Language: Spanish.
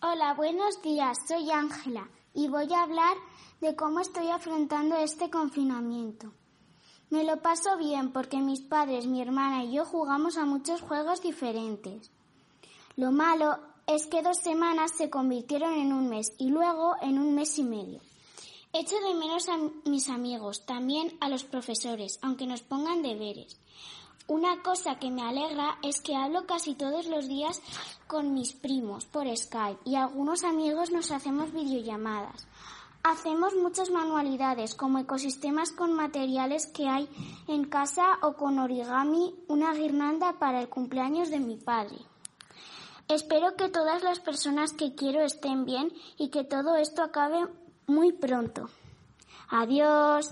Hola, buenos días. Soy Ángela y voy a hablar de cómo estoy afrontando este confinamiento. Me lo paso bien porque mis padres, mi hermana y yo jugamos a muchos juegos diferentes. Lo malo es que dos semanas se convirtieron en un mes y luego en un mes y medio. Echo de menos a mis amigos, también a los profesores, aunque nos pongan deberes. Una cosa que me alegra es que hablo casi todos los días con mis primos por Skype y algunos amigos nos hacemos videollamadas. Hacemos muchas manualidades como ecosistemas con materiales que hay en casa o con origami, una guirnalda para el cumpleaños de mi padre. Espero que todas las personas que quiero estén bien y que todo esto acabe muy pronto. Adiós.